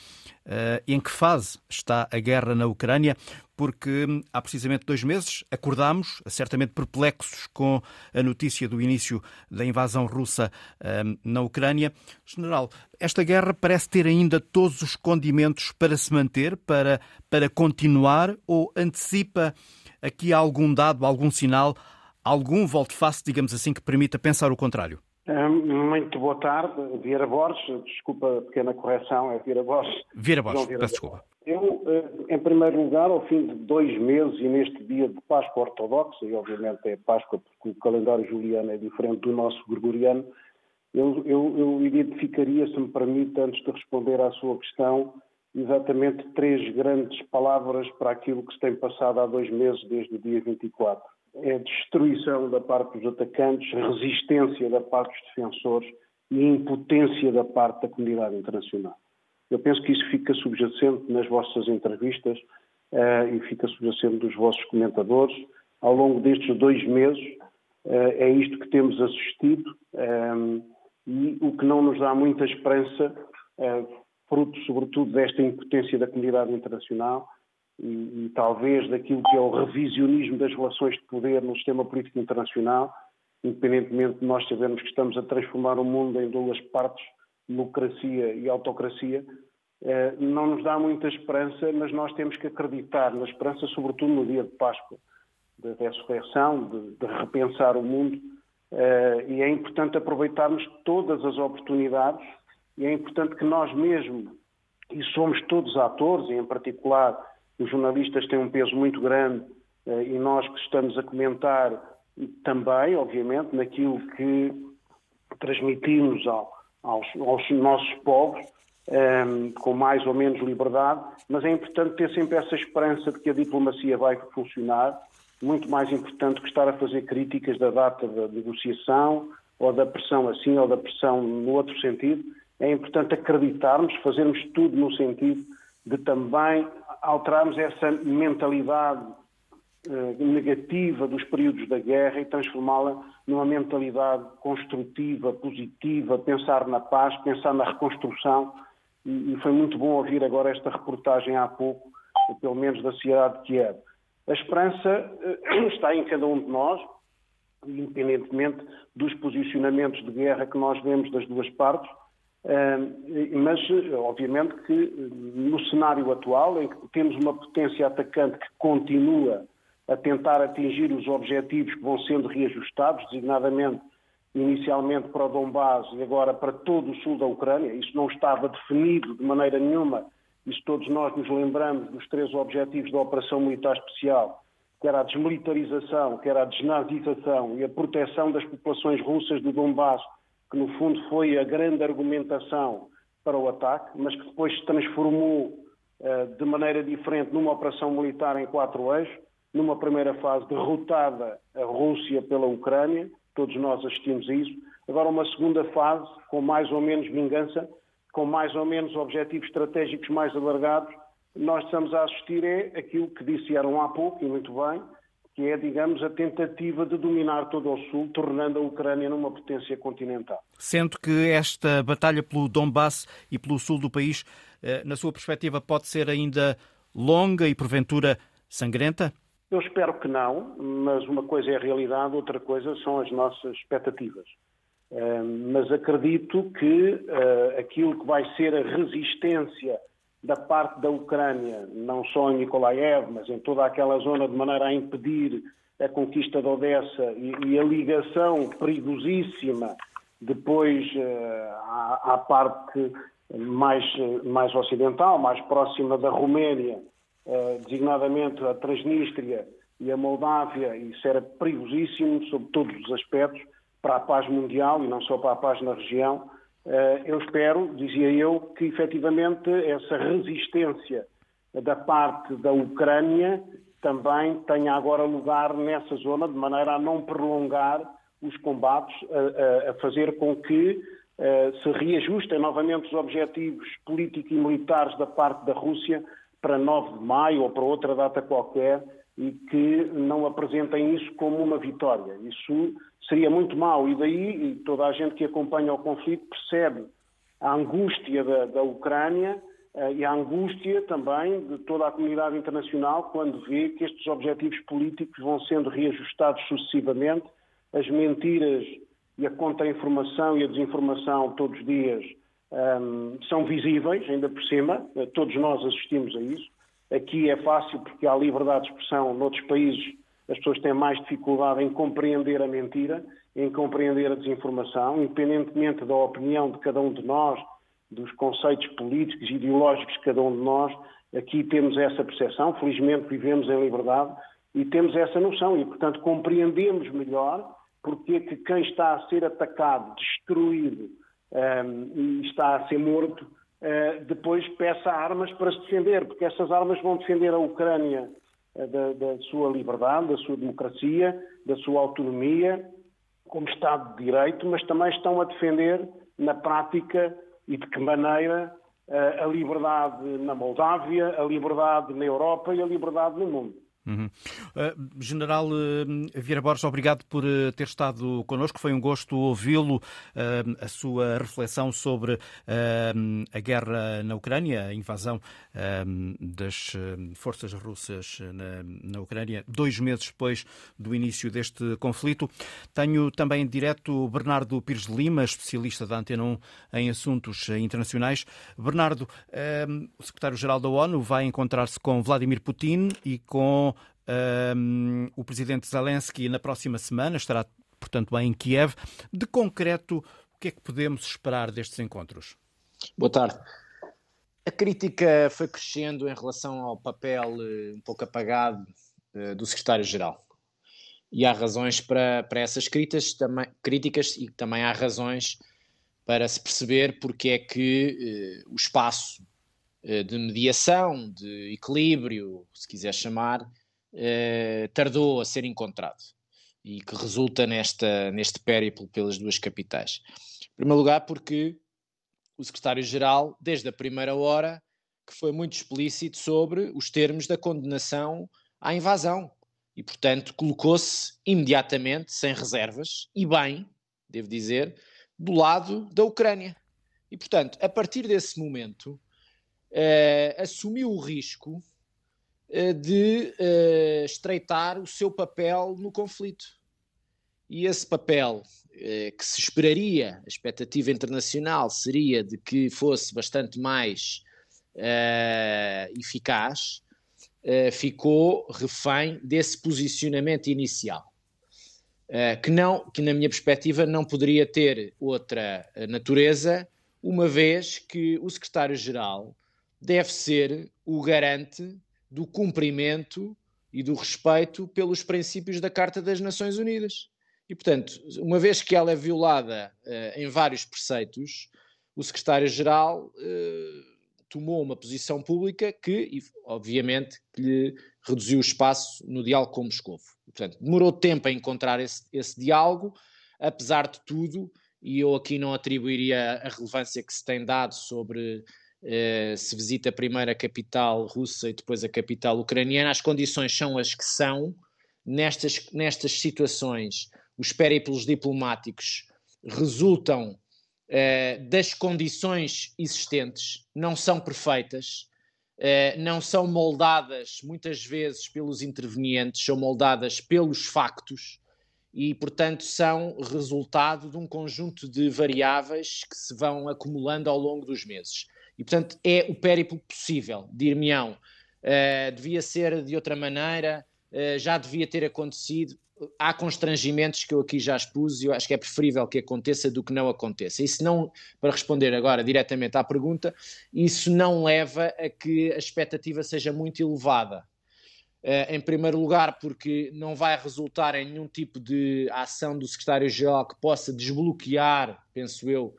eh, em que fase está a guerra na Ucrânia porque há precisamente dois meses acordámos, certamente perplexos com a notícia do início da invasão russa hum, na Ucrânia. General, esta guerra parece ter ainda todos os condimentos para se manter, para, para continuar, ou antecipa aqui algum dado, algum sinal, algum volte-face, digamos assim, que permita pensar o contrário? Hum, muito boa tarde, Vieira Borges, desculpa a pequena correção, é Vieira Borges. Vieira Borges, peço desculpa. Eu, eh, em primeiro lugar, ao fim de dois meses e neste dia de Páscoa Ortodoxa, e obviamente é Páscoa porque o calendário juliano é diferente do nosso gregoriano, eu, eu, eu identificaria, se me permite, antes de responder à sua questão, exatamente três grandes palavras para aquilo que se tem passado há dois meses, desde o dia 24. É destruição da parte dos atacantes, resistência da parte dos defensores e impotência da parte da comunidade internacional. Eu penso que isso fica subjacente nas vossas entrevistas uh, e fica subjacente dos vossos comentadores. Ao longo destes dois meses, uh, é isto que temos assistido um, ehm, e o que não nos dá muita esperança, fruto sobretudo desta impotência da comunidade internacional e, e talvez daquilo que é o revisionismo das relações de poder no sistema político internacional, independentemente de nós sabermos que estamos a transformar o mundo em duas partes, democracia e autocracia, eh, não nos dá muita esperança, mas nós temos que acreditar na esperança, sobretudo no dia de Páscoa, da ressurreição, de, de repensar o mundo, eh, e é importante aproveitarmos todas as oportunidades, e é importante que nós mesmos, e somos todos atores, e em particular os jornalistas têm um peso muito grande, eh, e nós que estamos a comentar também, obviamente, naquilo que transmitimos ao, aos, aos, nossos povos, um, ehm, com mais ou menos liberdade, mas é importante ter sempre essa esperança de que a diplomacia vai funcionar, muito mais importante que estar a fazer críticas da data da negociação, ou da pressão assim, ou da pressão no outro sentido. É importante acreditarmos, fazermos tudo no sentido de também alterarmos essa mentalidade eh, negativa dos períodos da guerra e transformá-la numa mentalidade construtiva, positiva, pensar na paz, pensar na reconstrução. E, foi muito bom ouvir agora esta reportagem há pouco, pelo menos da cidade de Kiev. A esperança eh, está em cada um de nós, independentemente dos posicionamentos de guerra que nós vemos das duas partes, eh, mas obviamente que no cenário atual, em que temos uma potência atacante que continua a tentar atingir os objetivos que vão sendo reajustados, designadamente inicialmente para o Donbass e agora para todo o sul da Ucrânia. Isso não estava definido de maneira nenhuma. Isso todos nós nos lembramos dos três objetivos da Operação Militar Especial, que era a desmilitarização, que era a desnazização e a proteção das populações russas do Donbass, que no fundo foi a grande argumentação para o ataque, mas que depois se transformou uh, de maneira diferente numa operação militar em quatro eixos numa primeira fase derrotada a Rússia pela Ucrânia, todos nós assistimos a isso. Agora, uma segunda fase, com mais ou menos vingança, com mais ou menos objetivos estratégicos mais alargados, nós estamos a assistir é aquilo que disseram há pouco, e muito bem, que é, digamos, a tentativa de dominar todo o Sul, tornando a Ucrânia numa potência continental. Sendo que esta batalha pelo Donbass e pelo sul do país, eh, na sua perspectiva, pode ser ainda longa e, porventura, sangrenta? Eu espero que não, mas uma coisa é a realidade, outra coisa são as nossas expectativas. Mas acredito que ah, aquilo que vai ser a resistência da parte da Ucrânia, não só em Nikolaev, mas em toda aquela zona, de maneira a impedir a conquista de Odessa e, a ligação perigosíssima depois ah, à, parte mais, mais ocidental, mais próxima da Roménia, eh, designadamente a Transnistria e a Moldávia, isso era perigosíssimo sob todos os aspectos para a paz mundial e não só para a paz na região. Eh, eu espero, dizia eu, que efetivamente essa resistência da parte da Ucrânia também tenha agora lugar nessa zona, de maneira a não prolongar os combates, a, fazer com que uh, se reajustem novamente os objetivos políticos e militares da parte da Rússia para 9 de maio ou para outra data qualquer e que não apresentem isso como uma vitória. Isso seria muito mau e daí toda a gente que acompanha o conflito percebe a angústia da, da Ucrânia uh, e a angústia também de toda a comunidade internacional quando vê que estes objetivos políticos vão sendo reajustados sucessivamente, as mentiras e a contra-informação e a desinformação todos os dias um, são visíveis, ainda por cima, eh, todos nós assistimos a isso. Aqui é fácil porque há liberdade de expressão, noutros países as pessoas têm mais dificuldade em compreender a mentira, em compreender a desinformação, independentemente da opinião de cada um de nós, dos conceitos políticos e ideológicos de cada um de nós, aqui temos essa percepção, felizmente vivemos em liberdade e temos essa noção. E, portanto, compreendemos melhor porque é que quem está a ser atacado, destruído, e está a ser morto, uh, depois peça armas para se defender, porque essas armas vão defender a Ucrânia uh, da, da, sua liberdade, da sua democracia, da sua autonomia, como Estado de Direito, mas também estão a defender na prática e de que maneira uh, a liberdade na Moldávia, a liberdade na Europa e a liberdade no mundo. Uhum. Uh, General uh, Vieira Borges, obrigado por uh, ter estado connosco. Foi um gosto ouvi-lo, a sua reflexão sobre a guerra na Ucrânia, a invasão das forças russas na, na, Ucrânia, dois meses depois do início deste conflito. Tenho também em direto Bernardo Pires de Lima, especialista da Antena 1 em assuntos internacionais. Bernardo, o secretário-geral da ONU vai encontrar-se com Vladimir Putin e com um, o presidente Zelensky na próxima semana estará, portanto, em Kiev. De concreto, o que é que podemos esperar destes encontros? Boa tarde. A crítica foi crescendo em relação ao papel uh, um pouco apagado uh, do secretário-geral. E há razões para, para essas críticas, também, críticas e também há razões para se perceber porque é que uh, o espaço de mediação, de equilíbrio, se quiser chamar, eh, tardou a ser encontrado e que resulta nesta, neste périplo pelas duas capitais. Em primeiro lugar, porque o secretário-geral, desde a primeira hora, que foi muito explícito sobre os termos da condenação à invasão e, portanto, colocou-se imediatamente, sem reservas, e bem, devo dizer, do lado da Ucrânia. E, portanto, a partir desse momento, eh, assumiu o risco de uh, estreitar o seu papel no conflito. E esse papel uh, que se esperaria, a expectativa internacional seria de que fosse bastante mais eficaz, ficou refém desse posicionamento inicial. que, não, que, na minha perspectiva, não poderia ter outra natureza, uma vez que o secretário-geral deve ser o garante do cumprimento e do respeito pelos princípios da Carta das Nações Unidas. E, portanto, uma vez que ela é violada uh, em vários preceitos, o secretário-geral uh, tomou uma posição pública que, obviamente, que lhe reduziu o espaço no diálogo com Moscou. Portanto, demorou tempo a encontrar esse, esse diálogo, apesar de tudo, e eu aqui não atribuiria a relevância que se tem dado sobre Uh, se visita primeiro a capital russa e depois a capital ucraniana, as condições são as que são. Nestas, nestas situações, os périplos diplomáticos resultam uh, das condições existentes, não são perfeitas, uh, não são moldadas muitas vezes pelos intervenientes, são moldadas pelos factos e, portanto, são resultado de um conjunto de variáveis que se vão acumulando ao longo dos meses. E, portanto, é o périplo possível, dir-me-ão. Uh, devia ser de outra maneira, uh, já devia ter acontecido. Há constrangimentos que eu aqui já expus e eu acho que é preferível que aconteça do que não aconteça. Isso não, para responder agora diretamente à pergunta, isso não leva a que a expectativa seja muito elevada. Uh, em primeiro lugar, porque não vai resultar em nenhum tipo de ação do secretário-geral que possa desbloquear, penso eu,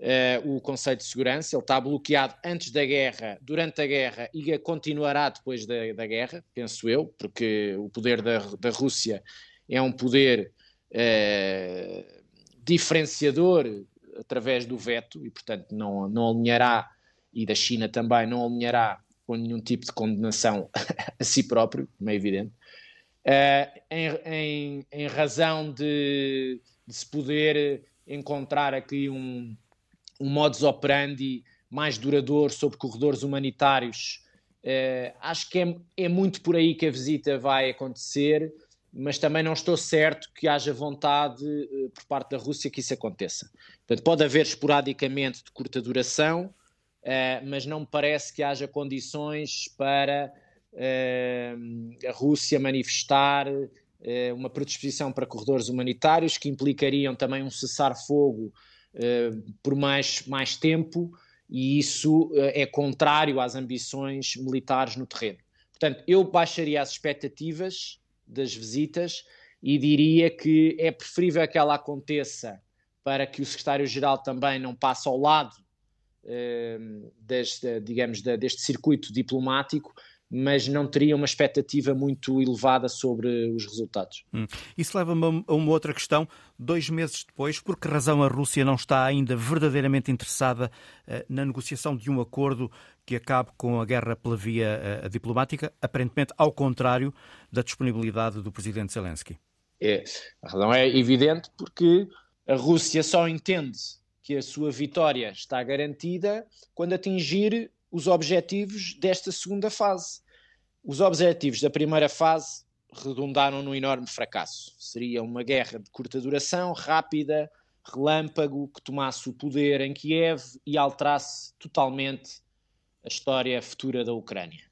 uh, o Conselho de Segurança. Ele está bloqueado antes da guerra, durante a guerra e continuará depois da, da guerra, penso eu, porque o poder da, da Rússia é um poder uh, diferenciador através do veto e, portanto, não, não alinhará, e da China também, não alinhará com nenhum tipo de condenação a si próprio, como é evidente. Uh, em, em, em, razão de, de, se poder encontrar aqui um, um modus operandi mais duradouro sobre corredores humanitários. Uh, acho que é, é, muito por aí que a visita vai acontecer, mas também não estou certo que haja vontade uh, por parte da Rússia que isso aconteça. Portanto, pode haver esporadicamente de curta duração, uh, mas não me parece que haja condições para a Rússia manifestar uma predisposição para corredores humanitários que implicariam também um cessar-fogo por mais, mais tempo e isso uh, é contrário às ambições militares no terreno. Portanto, eu baixaria as expectativas das visitas e diria que é preferível que ela aconteça para que o secretário-geral também não passe ao lado uh, deste, digamos, deste circuito diplomático, mas não teria uma expectativa muito elevada sobre os resultados. Hum. Isso leva-me a uma outra questão. Dois meses depois, por que razão a Rússia não está ainda verdadeiramente interessada uh, na negociação de um acordo que acabe com a guerra pela via uh, diplomática, aparentemente ao contrário da disponibilidade do presidente Zelensky? É, a razão é evidente porque a Rússia só entende que a sua vitória está garantida quando atingir os objetivos desta segunda fase. Os objetivos da primeira fase redundaram num enorme fracasso. Seria uma guerra de curta duração, rápida, relâmpago, que tomasse o poder em Kiev e alterasse totalmente a história futura da Ucrânia.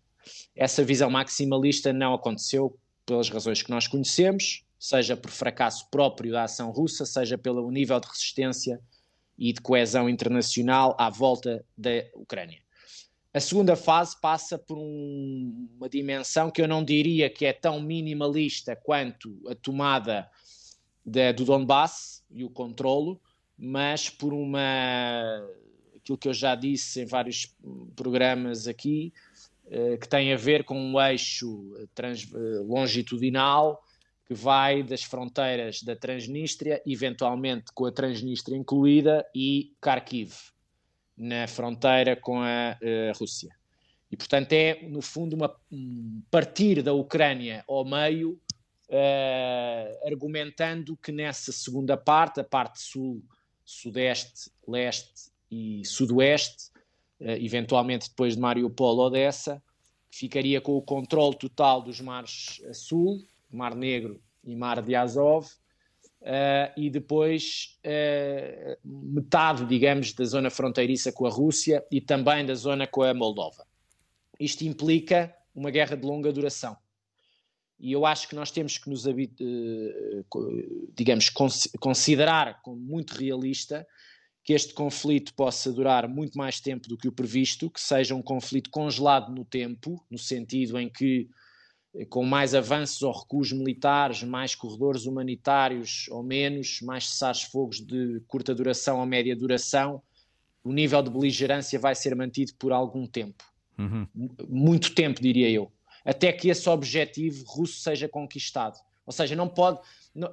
Essa visão maximalista não aconteceu pelas razões que nós conhecemos, seja por fracasso próprio da ação russa, seja pelo nível de resistência e de coesão internacional à volta da Ucrânia. A segunda fase passa por um, uma dimensão que eu não diria que é tão minimalista quanto a tomada de, do Donbass e o controlo, mas por uma aquilo que eu já disse em vários programas aqui, eh, que tem a ver com um eixo trans, eh, longitudinal que vai das fronteiras da Transnistria, eventualmente com a Transnistria incluída, e Kharkiv na fronteira com a uh, Rússia. E, portanto, é, no fundo, uma, um partir da Ucrânia ao meio, uh, argumentando que nessa segunda parte, a parte sul, sudeste, leste e sudoeste, uh, eventualmente depois de Mariupol, Odessa, ficaria com o controle total dos mares a sul, Mar Negro e Mar de Azov, Uh, e depois uh, metade, digamos, da zona fronteiriça com a Rússia e também da zona com a Moldova. Isto implica uma guerra de longa duração. E eu acho que nós temos que nos, uh, digamos, cons considerar como muito realista que este conflito possa durar muito mais tempo do que o previsto, que seja um conflito congelado no tempo, no sentido em que com mais avanços ou recuos militares, mais corredores humanitários ou menos, mais cessares-fogos de curta duração ou média duração, o nível de beligerância vai ser mantido por algum tempo. Uhum. Muito tempo, diria eu. Até que esse objetivo russo seja conquistado. Ou seja, não pode.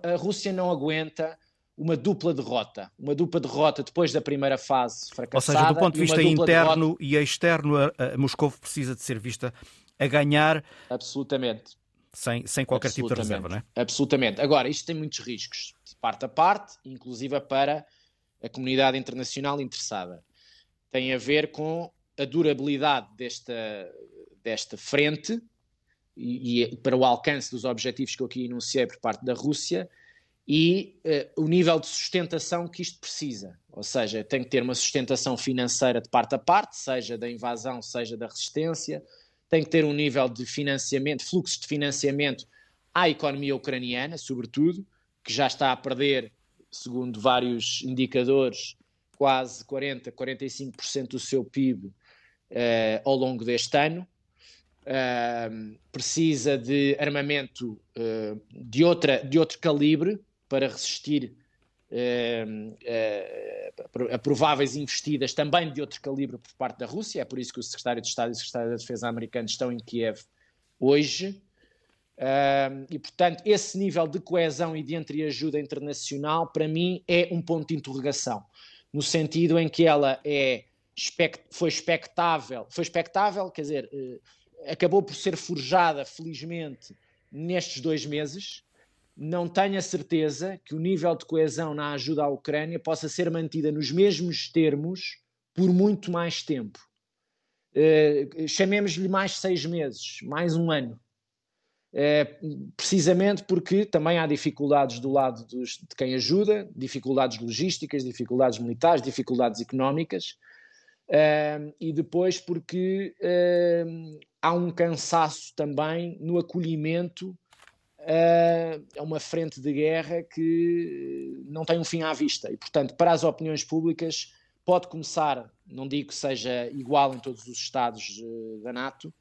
A Rússia não aguenta uma dupla derrota. Uma dupla derrota depois da primeira fase fracassada. Ou seja, do ponto de vista interno derrota... e externo, a, a Moscou precisa de ser vista a ganhar. Absolutamente. Sem, sem qualquer tipo de reserva, não é? Absolutamente. Agora, isto tem muitos riscos, de parte a parte, inclusive para a comunidade internacional interessada. Tem a ver com a durabilidade desta, desta frente e, e, para o alcance dos objetivos que eu aqui enunciei por parte da Rússia e uh, o nível de sustentação que isto precisa. Ou seja, tem que ter uma sustentação financeira de parte a parte, seja da invasão, seja da resistência, tem que ter um nível de financiamento, fluxos de financiamento à economia ucraniana, sobretudo, que já está a perder, segundo vários indicadores, quase 40, 45% do seu PIB eh, ao longo deste ano. Uh, precisa de armamento uh, de, outra, de outro calibre para resistir prováveis investidas também de outro calibre por parte da Rússia. É por isso que o secretário de Estado e o secretário da Defesa americanos estão em Kiev hoje. e, portanto, esse nível de coesão e de entreajuda internacional, para mim, é um ponto de interrogação, no sentido em que ela é foi expectável, foi expectável, quer dizer, acabou por ser forjada, felizmente, nestes dois meses, não tenho a certeza que o nível de coesão na ajuda à Ucrânia possa ser mantida nos mesmos termos por muito mais tempo. Uh, Chamemos-lhe mais seis meses, mais um ano. Uh, precisamente porque também há dificuldades do lado dos, de quem ajuda, dificuldades logísticas, dificuldades militares, dificuldades económicas, uh, e depois porque há um cansaço também no acolhimento é uma frente de guerra que não tem um fim à vista. E, portanto, para as opiniões públicas pode começar, não digo que seja igual em todos os Estados eh, da NATO,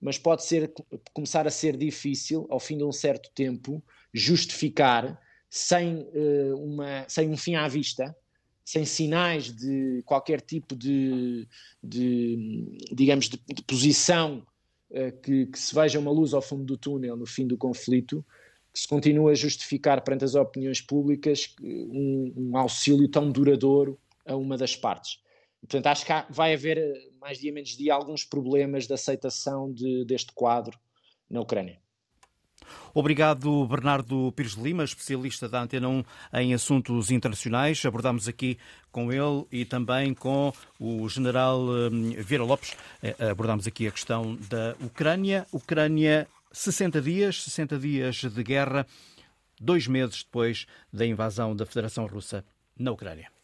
mas pode ser, começar a ser difícil, ao fim de um certo tempo, justificar sem, uh, uma, sem um fim à vista, sem sinais de qualquer tipo de, de digamos, de, de posição que, que se veja uma luz ao fundo do túnel no fim do conflito, que se continue a justificar perante as opiniões públicas um, um auxílio tão duradouro a uma das partes. Portanto, acho que há, vai haver, eh, mais dia menos dia, alguns problemas de aceitação de, deste quadro na Ucrânia. Obrigado, Bernardo Pires Lima, especialista da Antena 1 em assuntos internacionais. Abordámos aqui com ele e também com o general hum, Vieira Lopes. Eh, abordámos aqui a questão da Ucrânia. Ucrânia, 60 dias, 60 dias de guerra, dois meses depois da invasão da Federação Russa na Ucrânia.